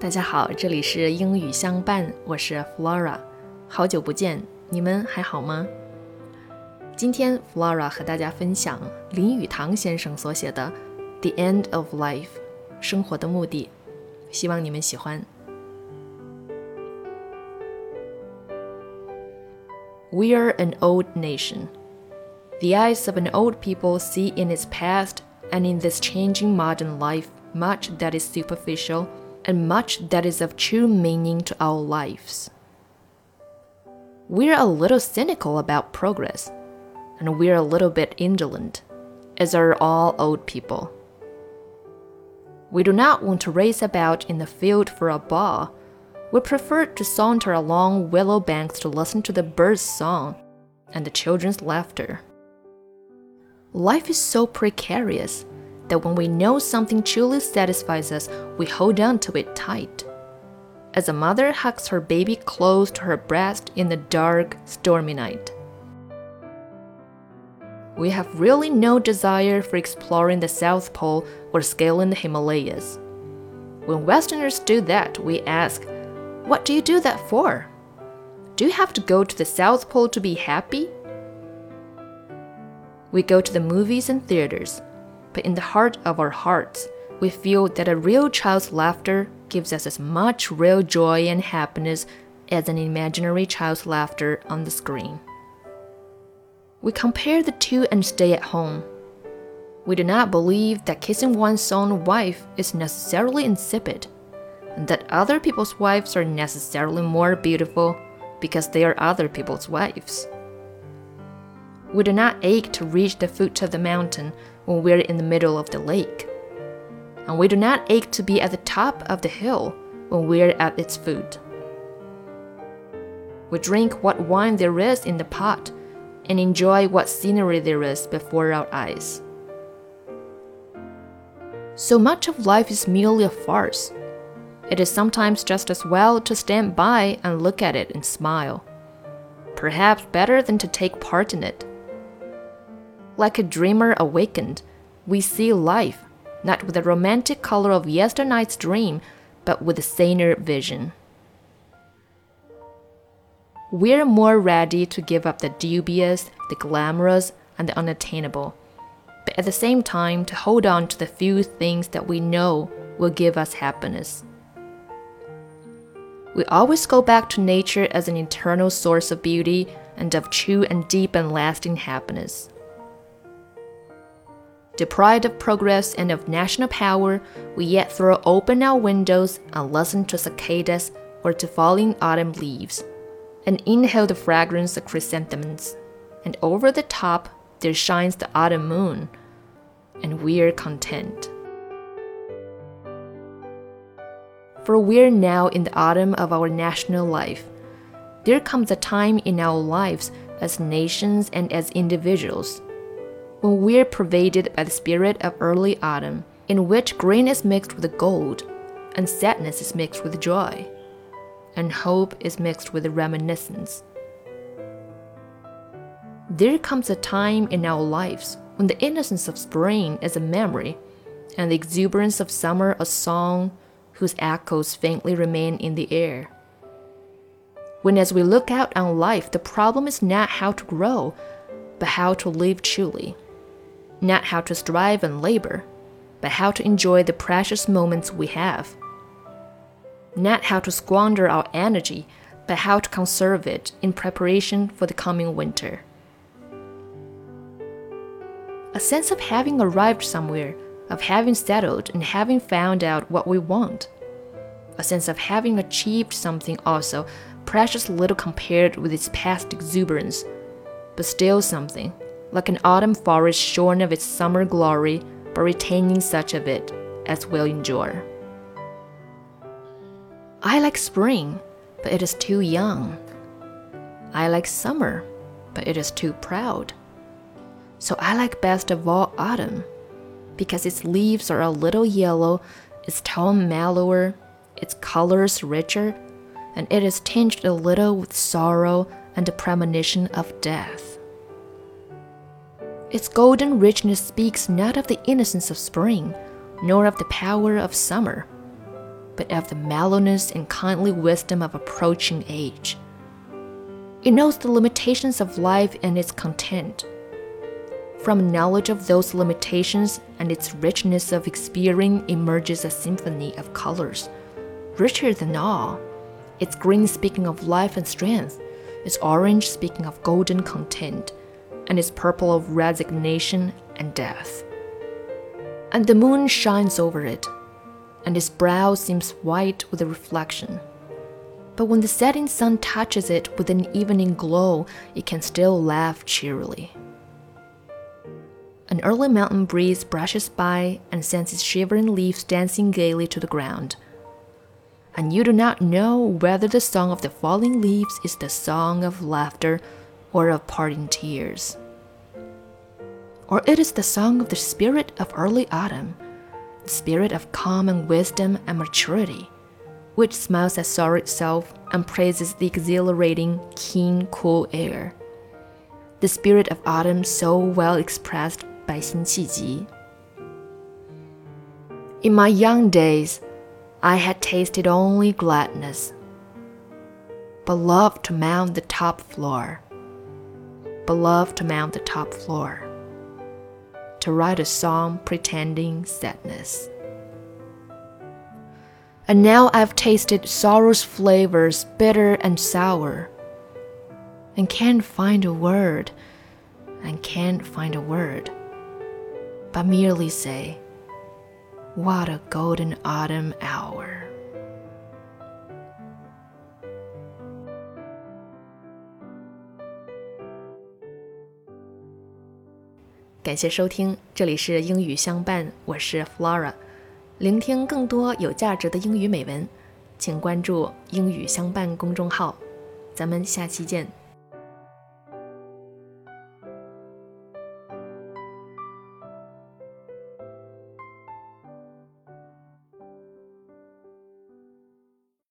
大家好，这里是英语相伴，我是 Flora，好久不见，你们还好吗？今天 Flora 和大家分享林语堂先生所写的《The End of Life》，生活的目的，希望你们喜欢。We are an old nation. The eyes of an old people see in its past and in this changing modern life much that is superficial and much that is of true meaning to our lives. We're a little cynical about progress, and we're a little bit indolent, as are all old people. We do not want to race about in the field for a ball. We prefer to saunter along willow banks to listen to the birds' song and the children's laughter. Life is so precarious that when we know something truly satisfies us, we hold on to it tight. As a mother hugs her baby close to her breast in the dark, stormy night. We have really no desire for exploring the South Pole or scaling the Himalayas. When Westerners do that, we ask, What do you do that for? Do you have to go to the South Pole to be happy? We go to the movies and theaters, but in the heart of our hearts, we feel that a real child's laughter gives us as much real joy and happiness as an imaginary child's laughter on the screen. We compare the two and stay at home. We do not believe that kissing one's own wife is necessarily insipid, and that other people's wives are necessarily more beautiful because they are other people's wives. We do not ache to reach the foot of the mountain when we're in the middle of the lake. And we do not ache to be at the top of the hill when we're at its foot. We drink what wine there is in the pot and enjoy what scenery there is before our eyes. So much of life is merely a farce. It is sometimes just as well to stand by and look at it and smile. Perhaps better than to take part in it. Like a dreamer awakened, we see life not with the romantic color of yesternight's dream, but with a saner vision. We're more ready to give up the dubious, the glamorous, and the unattainable, but at the same time to hold on to the few things that we know will give us happiness. We always go back to nature as an eternal source of beauty and of true and deep and lasting happiness. Deprived of progress and of national power, we yet throw open our windows and listen to cicadas or to falling autumn leaves, and inhale the fragrance of chrysanthemums. And over the top there shines the autumn moon, and we're content. For we're now in the autumn of our national life. There comes a time in our lives as nations and as individuals when we're pervaded by the spirit of early autumn, in which green is mixed with gold, and sadness is mixed with joy, and hope is mixed with reminiscence. There comes a time in our lives when the innocence of spring is a memory, and the exuberance of summer a song whose echoes faintly remain in the air. When, as we look out on life, the problem is not how to grow, but how to live truly not how to strive and labor, but how to enjoy the precious moments we have. Not how to squander our energy, but how to conserve it in preparation for the coming winter. A sense of having arrived somewhere, of having settled and having found out what we want. A sense of having achieved something also, precious little compared with its past exuberance, but still something like an autumn forest shorn of its summer glory, but retaining such of it as will endure. I like spring, but it is too young. I like summer, but it is too proud. So I like best of all autumn, because its leaves are a little yellow, its tone mellower, its colors richer, and it is tinged a little with sorrow and the premonition of death. Its golden richness speaks not of the innocence of spring, nor of the power of summer, but of the mellowness and kindly wisdom of approaching age. It knows the limitations of life and its content. From knowledge of those limitations and its richness of experience emerges a symphony of colors, richer than all. Its green speaking of life and strength, its orange speaking of golden content, and its purple of resignation and death. And the moon shines over it, and its brow seems white with a reflection. But when the setting sun touches it with an evening glow, it can still laugh cheerily. An early mountain breeze brushes by and sends its shivering leaves dancing gaily to the ground. And you do not know whether the song of the falling leaves is the song of laughter or of parting tears. Or it is the song of the spirit of early autumn the spirit of calm and wisdom and maturity, which smiles at sorrow itself and praises the exhilarating, keen, cool air. The spirit of autumn so well expressed by Xin Qiji. In my young days, I had tasted only gladness, but loved to mount the top floor, beloved to mount the top floor to write a song pretending sadness. And now I've tasted sorrow's flavors, bitter and sour, and can't find a word, and can't find a word, but merely say, What a golden autumn hour. 感谢收听，这里是英语相伴，我是 Flora。聆听更多有价值的英语美文，请关注“英语相伴”公众号。咱们下期见。